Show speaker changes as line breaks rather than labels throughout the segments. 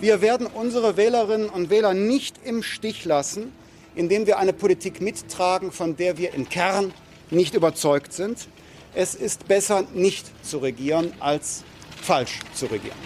Wir werden unsere Wählerinnen und Wähler nicht im Stich lassen, indem wir eine Politik mittragen, von der wir im Kern nicht überzeugt sind. Es ist besser, nicht zu regieren, als falsch zu regieren.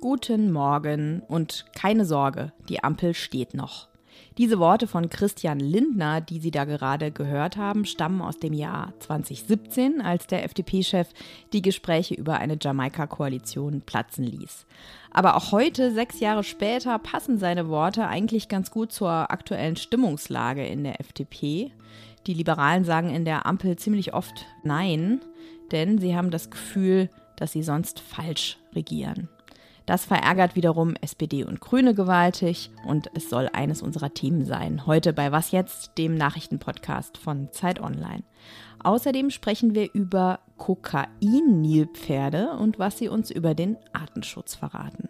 Guten Morgen und keine Sorge, die Ampel steht noch. Diese Worte von Christian Lindner, die Sie da gerade gehört haben, stammen aus dem Jahr 2017, als der FDP-Chef die Gespräche über eine Jamaika-Koalition platzen ließ. Aber auch heute, sechs Jahre später, passen seine Worte eigentlich ganz gut zur aktuellen Stimmungslage in der FDP. Die Liberalen sagen in der Ampel ziemlich oft Nein, denn sie haben das Gefühl, dass sie sonst falsch regieren. Das verärgert wiederum SPD und Grüne gewaltig und es soll eines unserer Themen sein. Heute bei Was jetzt, dem Nachrichtenpodcast von Zeit Online. Außerdem sprechen wir über Kokain-Nilpferde und was sie uns über den Artenschutz verraten.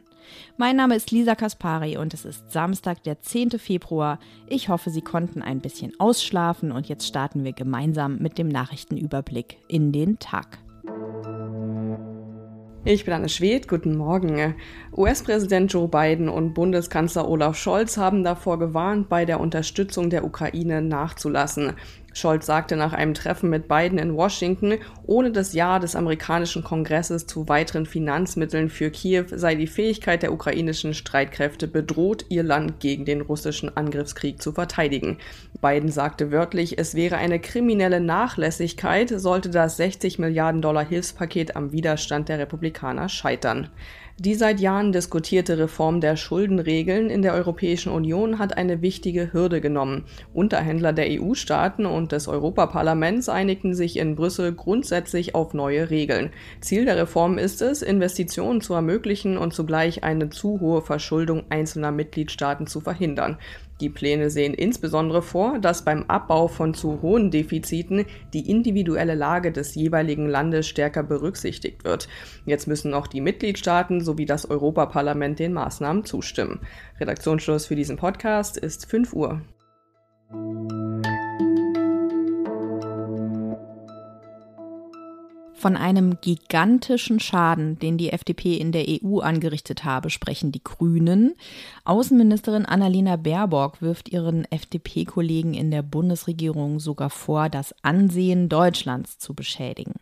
Mein Name ist Lisa Kaspari und es ist Samstag, der 10. Februar. Ich hoffe, Sie konnten ein bisschen ausschlafen und jetzt starten wir gemeinsam mit dem Nachrichtenüberblick in den Tag.
Ich bin Anne Schwedt, guten Morgen. US-Präsident Joe Biden und Bundeskanzler Olaf Scholz haben davor gewarnt, bei der Unterstützung der Ukraine nachzulassen. Scholz sagte nach einem Treffen mit Biden in Washington, ohne das Ja des amerikanischen Kongresses zu weiteren Finanzmitteln für Kiew sei die Fähigkeit der ukrainischen Streitkräfte bedroht, ihr Land gegen den russischen Angriffskrieg zu verteidigen. Biden sagte wörtlich, es wäre eine kriminelle Nachlässigkeit, sollte das 60 Milliarden Dollar Hilfspaket am Widerstand der Republikaner scheitern. Die seit Jahren diskutierte Reform der Schuldenregeln in der Europäischen Union hat eine wichtige Hürde genommen. Unterhändler der EU-Staaten und des Europaparlaments einigten sich in Brüssel grundsätzlich auf neue Regeln. Ziel der Reform ist es, Investitionen zu ermöglichen und zugleich eine zu hohe Verschuldung einzelner Mitgliedstaaten zu verhindern. Die Pläne sehen insbesondere vor, dass beim Abbau von zu hohen Defiziten die individuelle Lage des jeweiligen Landes stärker berücksichtigt wird. Jetzt müssen auch die Mitgliedstaaten sowie das Europaparlament den Maßnahmen zustimmen. Redaktionsschluss für diesen Podcast ist 5 Uhr.
Von einem gigantischen Schaden, den die FDP in der EU angerichtet habe, sprechen die Grünen. Außenministerin Annalena Baerbock wirft ihren FDP-Kollegen in der Bundesregierung sogar vor, das Ansehen Deutschlands zu beschädigen.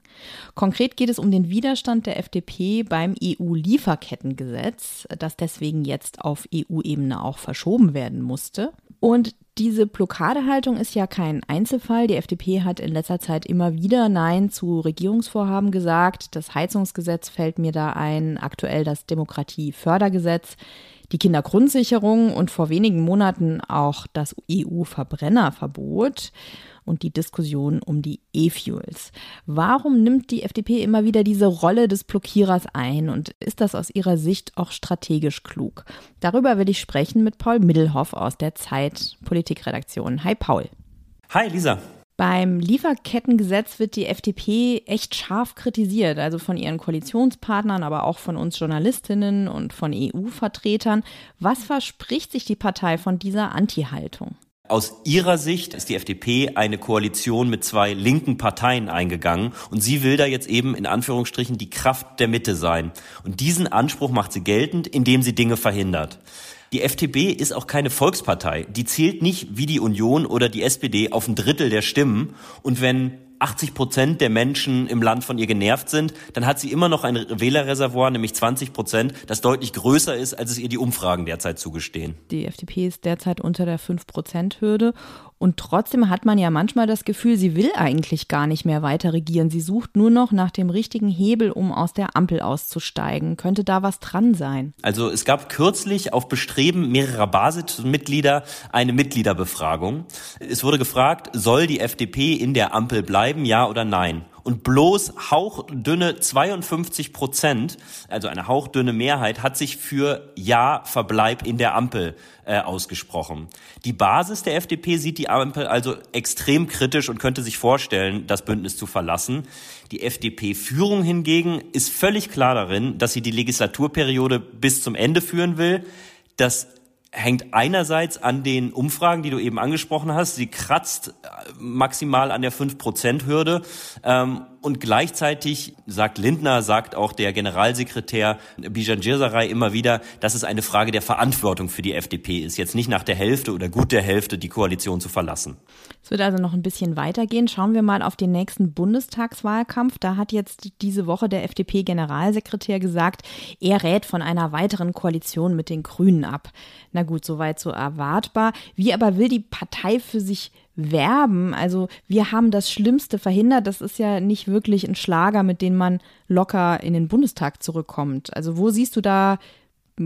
Konkret geht es um den Widerstand der FDP beim EU-Lieferkettengesetz, das deswegen jetzt auf EU-Ebene auch verschoben werden musste. Und diese Blockadehaltung ist ja kein Einzelfall. Die FDP hat in letzter Zeit immer wieder Nein zu Regierungsvorhaben gesagt. Das Heizungsgesetz fällt mir da ein, aktuell das Demokratiefördergesetz, die Kindergrundsicherung und vor wenigen Monaten auch das EU-Verbrennerverbot und die Diskussion um die E-Fuels. Warum nimmt die FDP immer wieder diese Rolle des Blockierers ein und ist das aus ihrer Sicht auch strategisch klug? Darüber will ich sprechen mit Paul Middelhoff aus der Zeit Politikredaktion. Hi Paul.
Hi Lisa.
Beim Lieferkettengesetz wird die FDP echt scharf kritisiert, also von ihren Koalitionspartnern, aber auch von uns Journalistinnen und von EU-Vertretern. Was verspricht sich die Partei von dieser Anti-Haltung?
Aus ihrer Sicht ist die FDP eine Koalition mit zwei linken Parteien eingegangen und sie will da jetzt eben in Anführungsstrichen die Kraft der Mitte sein. Und diesen Anspruch macht sie geltend, indem sie Dinge verhindert. Die FDP ist auch keine Volkspartei. Die zählt nicht wie die Union oder die SPD auf ein Drittel der Stimmen. Und wenn 80 Prozent der Menschen im Land von ihr genervt sind, dann hat sie immer noch ein Wählerreservoir, nämlich 20 Prozent, das deutlich größer ist, als es ihr die Umfragen derzeit zugestehen.
Die FDP ist derzeit unter der 5-Prozent-Hürde und trotzdem hat man ja manchmal das Gefühl, sie will eigentlich gar nicht mehr weiter regieren. Sie sucht nur noch nach dem richtigen Hebel, um aus der Ampel auszusteigen. Könnte da was dran sein?
Also es gab kürzlich auf Bestreben mehrerer Basismitglieder eine Mitgliederbefragung. Es wurde gefragt, soll die FDP in der Ampel bleiben, ja oder nein? Und bloß hauchdünne 52 Prozent, also eine hauchdünne Mehrheit, hat sich für Ja Verbleib in der Ampel äh, ausgesprochen. Die Basis der FDP sieht die Ampel also extrem kritisch und könnte sich vorstellen, das Bündnis zu verlassen. Die FDP-Führung hingegen ist völlig klar darin, dass sie die Legislaturperiode bis zum Ende führen will. Das hängt einerseits an den Umfragen, die du eben angesprochen hast. Sie kratzt äh, maximal an der 5%-Hürde. Ähm, Und gleichzeitig sagt Lindner, sagt auch der Generalsekretär Bijan Girsaray immer wieder, dass es eine Frage der Verantwortung für die FDP ist, jetzt nicht nach der Hälfte oder gut der Hälfte die Koalition zu verlassen.
Es wird also noch ein bisschen weitergehen. Schauen wir mal auf den nächsten Bundestagswahlkampf. Da hat jetzt diese Woche der FDP-Generalsekretär gesagt, er rät von einer weiteren Koalition mit den Grünen ab. Na gut, soweit so erwartbar. Wie aber will die Partei für sich werben? Also wir haben das Schlimmste verhindert. Das ist ja nicht wirklich ein Schlager, mit dem man locker in den Bundestag zurückkommt. Also wo siehst du da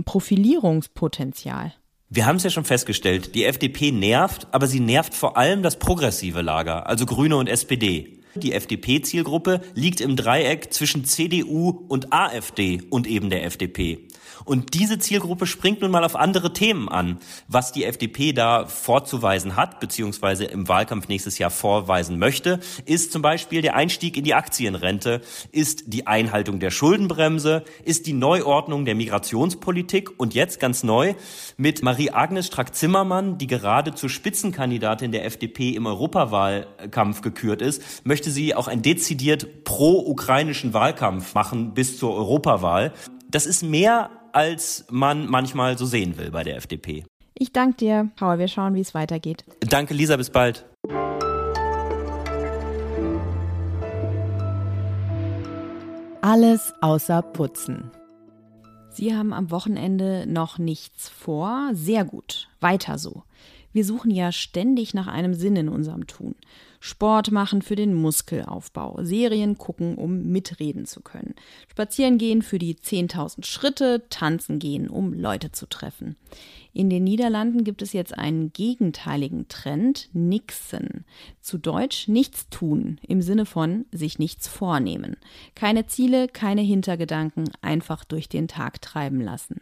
Profilierungspotenzial?
Wir haben es ja schon festgestellt, die FDP nervt, aber sie nervt vor allem das progressive Lager, also Grüne und SPD. Die FDP-Zielgruppe liegt im Dreieck zwischen CDU und AfD und eben der FDP. Und diese Zielgruppe springt nun mal auf andere Themen an. Was die FDP da vorzuweisen hat, beziehungsweise im Wahlkampf nächstes Jahr vorweisen möchte, ist zum Beispiel der Einstieg in die Aktienrente, ist die Einhaltung der Schuldenbremse, ist die Neuordnung der Migrationspolitik und jetzt ganz neu mit Marie-Agnes Strack-Zimmermann, die gerade zur Spitzenkandidatin der FDP im Europawahlkampf gekürt ist, möchte sie auch einen dezidiert pro-ukrainischen Wahlkampf machen bis zur Europawahl. Das ist mehr als man manchmal so sehen will bei der FDP.
Ich danke dir, Paul. Wir schauen, wie es weitergeht.
Danke, Lisa. Bis bald.
Alles außer Putzen. Sie haben am Wochenende noch nichts vor. Sehr gut. Weiter so. Wir suchen ja ständig nach einem Sinn in unserem Tun. Sport machen für den Muskelaufbau, Serien gucken, um mitreden zu können, spazieren gehen für die 10.000 Schritte, tanzen gehen, um Leute zu treffen. In den Niederlanden gibt es jetzt einen gegenteiligen Trend, Nixen. Zu Deutsch nichts tun, im Sinne von sich nichts vornehmen. Keine Ziele, keine Hintergedanken, einfach durch den Tag treiben lassen.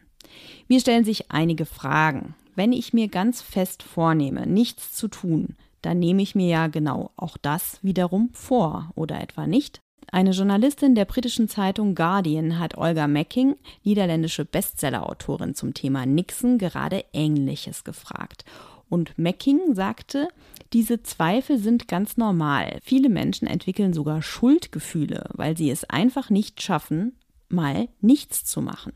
Mir stellen sich einige Fragen. Wenn ich mir ganz fest vornehme, nichts zu tun, dann nehme ich mir ja genau auch das wiederum vor, oder etwa nicht? Eine Journalistin der britischen Zeitung Guardian hat Olga Macking, niederländische Bestsellerautorin zum Thema Nixon, gerade Ähnliches gefragt. Und Macking sagte, diese Zweifel sind ganz normal. Viele Menschen entwickeln sogar Schuldgefühle, weil sie es einfach nicht schaffen, mal nichts zu machen.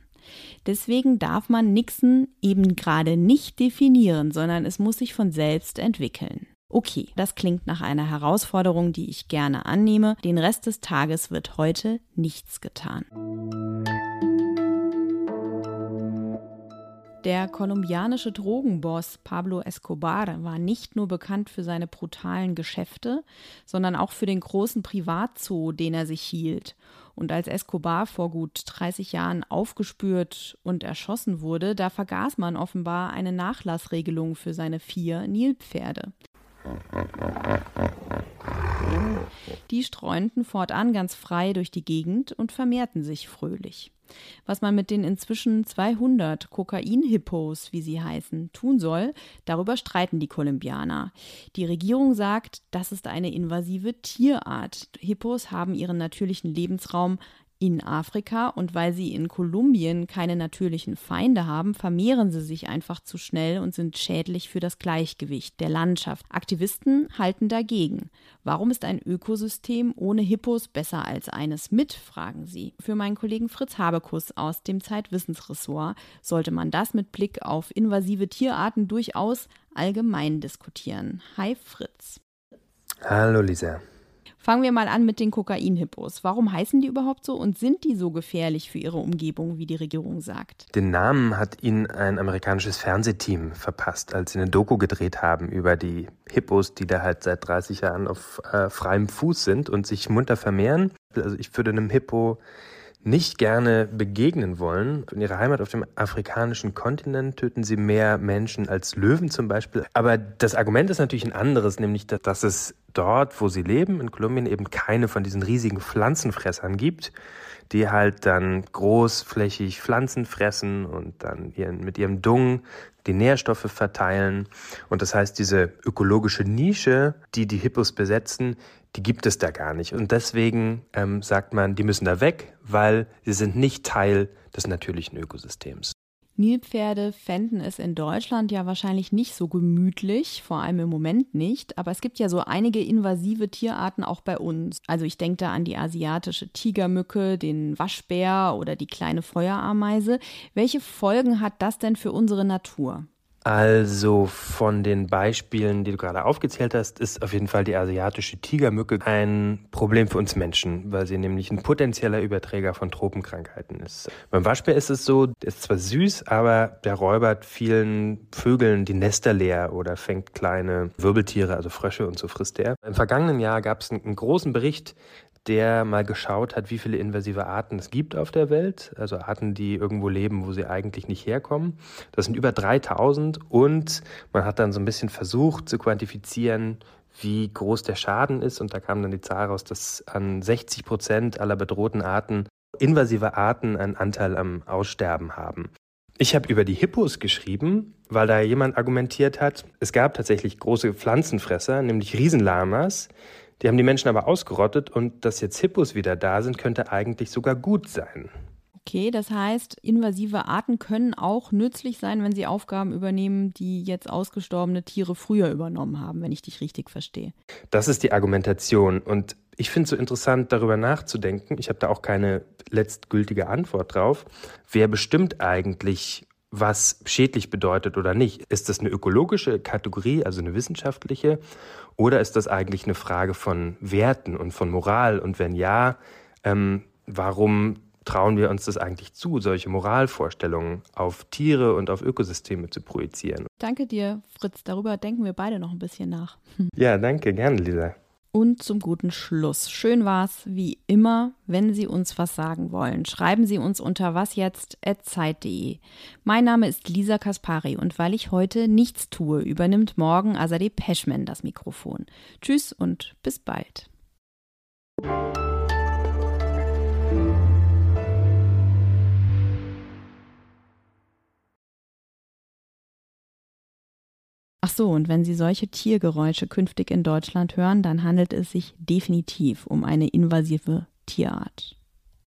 Deswegen darf man Nixon eben gerade nicht definieren, sondern es muss sich von selbst entwickeln. Okay, das klingt nach einer Herausforderung, die ich gerne annehme. Den Rest des Tages wird heute nichts getan. Der kolumbianische Drogenboss Pablo Escobar war nicht nur bekannt für seine brutalen Geschäfte, sondern auch für den großen Privatzoo, den er sich hielt. Und als Escobar vor gut 30 Jahren aufgespürt und erschossen wurde, da vergaß man offenbar eine Nachlassregelung für seine vier Nilpferde. Die streunten fortan ganz frei durch die Gegend und vermehrten sich fröhlich. Was man mit den inzwischen 200 Kokain-Hippos, wie sie heißen, tun soll, darüber streiten die Kolumbianer. Die Regierung sagt, das ist eine invasive Tierart. Hippos haben ihren natürlichen Lebensraum in Afrika und weil sie in Kolumbien keine natürlichen Feinde haben, vermehren sie sich einfach zu schnell und sind schädlich für das Gleichgewicht der Landschaft. Aktivisten halten dagegen. Warum ist ein Ökosystem ohne Hippos besser als eines mit, fragen sie. Für meinen Kollegen Fritz Habekus aus dem Zeitwissensressort sollte man das mit Blick auf invasive Tierarten durchaus allgemein diskutieren. Hi Fritz.
Hallo Lisa.
Fangen wir mal an mit den Kokain-Hippos. Warum heißen die überhaupt so und sind die so gefährlich für ihre Umgebung, wie die Regierung sagt?
Den Namen hat ihnen ein amerikanisches Fernsehteam verpasst, als sie eine Doku gedreht haben über die Hippos, die da halt seit 30 Jahren auf äh, freiem Fuß sind und sich munter vermehren. Also ich würde einem Hippo nicht gerne begegnen wollen. In ihrer Heimat auf dem afrikanischen Kontinent töten sie mehr Menschen als Löwen zum Beispiel. Aber das Argument ist natürlich ein anderes, nämlich dass es dort, wo sie leben, in Kolumbien eben keine von diesen riesigen Pflanzenfressern gibt, die halt dann großflächig Pflanzen fressen und dann ihren, mit ihrem Dung die Nährstoffe verteilen. Und das heißt, diese ökologische Nische, die die Hippos besetzen, die gibt es da gar nicht. Und deswegen ähm, sagt man, die müssen da weg, weil sie sind nicht Teil des natürlichen Ökosystems.
Nilpferde fänden es in Deutschland ja wahrscheinlich nicht so gemütlich, vor allem im Moment nicht. Aber es gibt ja so einige invasive Tierarten auch bei uns. Also ich denke da an die asiatische Tigermücke, den Waschbär oder die kleine Feuerameise. Welche Folgen hat das denn für unsere Natur?
Also von den Beispielen, die du gerade aufgezählt hast, ist auf jeden Fall die asiatische Tigermücke ein Problem für uns Menschen, weil sie nämlich ein potenzieller Überträger von Tropenkrankheiten ist. Beim Waschbär ist es so, der ist zwar süß, aber der räubert vielen Vögeln die Nester leer oder fängt kleine Wirbeltiere, also Frösche und so frisst er. Im vergangenen Jahr gab es einen großen Bericht der mal geschaut hat, wie viele invasive Arten es gibt auf der Welt, also Arten, die irgendwo leben, wo sie eigentlich nicht herkommen. Das sind über 3000 und man hat dann so ein bisschen versucht zu quantifizieren, wie groß der Schaden ist und da kam dann die Zahl raus, dass an 60 Prozent aller bedrohten Arten invasive Arten einen Anteil am Aussterben haben. Ich habe über die Hippos geschrieben, weil da jemand argumentiert hat, es gab tatsächlich große Pflanzenfresser, nämlich Riesenlamas, die haben die Menschen aber ausgerottet und dass jetzt Hippos wieder da sind, könnte eigentlich sogar gut sein.
Okay, das heißt, invasive Arten können auch nützlich sein, wenn sie Aufgaben übernehmen, die jetzt ausgestorbene Tiere früher übernommen haben, wenn ich dich richtig verstehe.
Das ist die Argumentation und ich finde es so interessant, darüber nachzudenken. Ich habe da auch keine letztgültige Antwort drauf. Wer bestimmt eigentlich, was schädlich bedeutet oder nicht? Ist das eine ökologische Kategorie, also eine wissenschaftliche? Oder ist das eigentlich eine Frage von Werten und von Moral? Und wenn ja, ähm, warum trauen wir uns das eigentlich zu, solche Moralvorstellungen auf Tiere und auf Ökosysteme zu projizieren?
Danke dir, Fritz. Darüber denken wir beide noch ein bisschen nach.
Ja, danke. Gerne, Lisa.
Und zum guten Schluss. Schön war's, wie immer, wenn Sie uns was sagen wollen. Schreiben Sie uns unter wasjetzt.zeit.de. Mein Name ist Lisa Kaspari und weil ich heute nichts tue, übernimmt morgen Azadeh Peschman das Mikrofon. Tschüss und bis bald. So, und wenn Sie solche Tiergeräusche künftig in Deutschland hören, dann handelt es sich definitiv um eine invasive Tierart.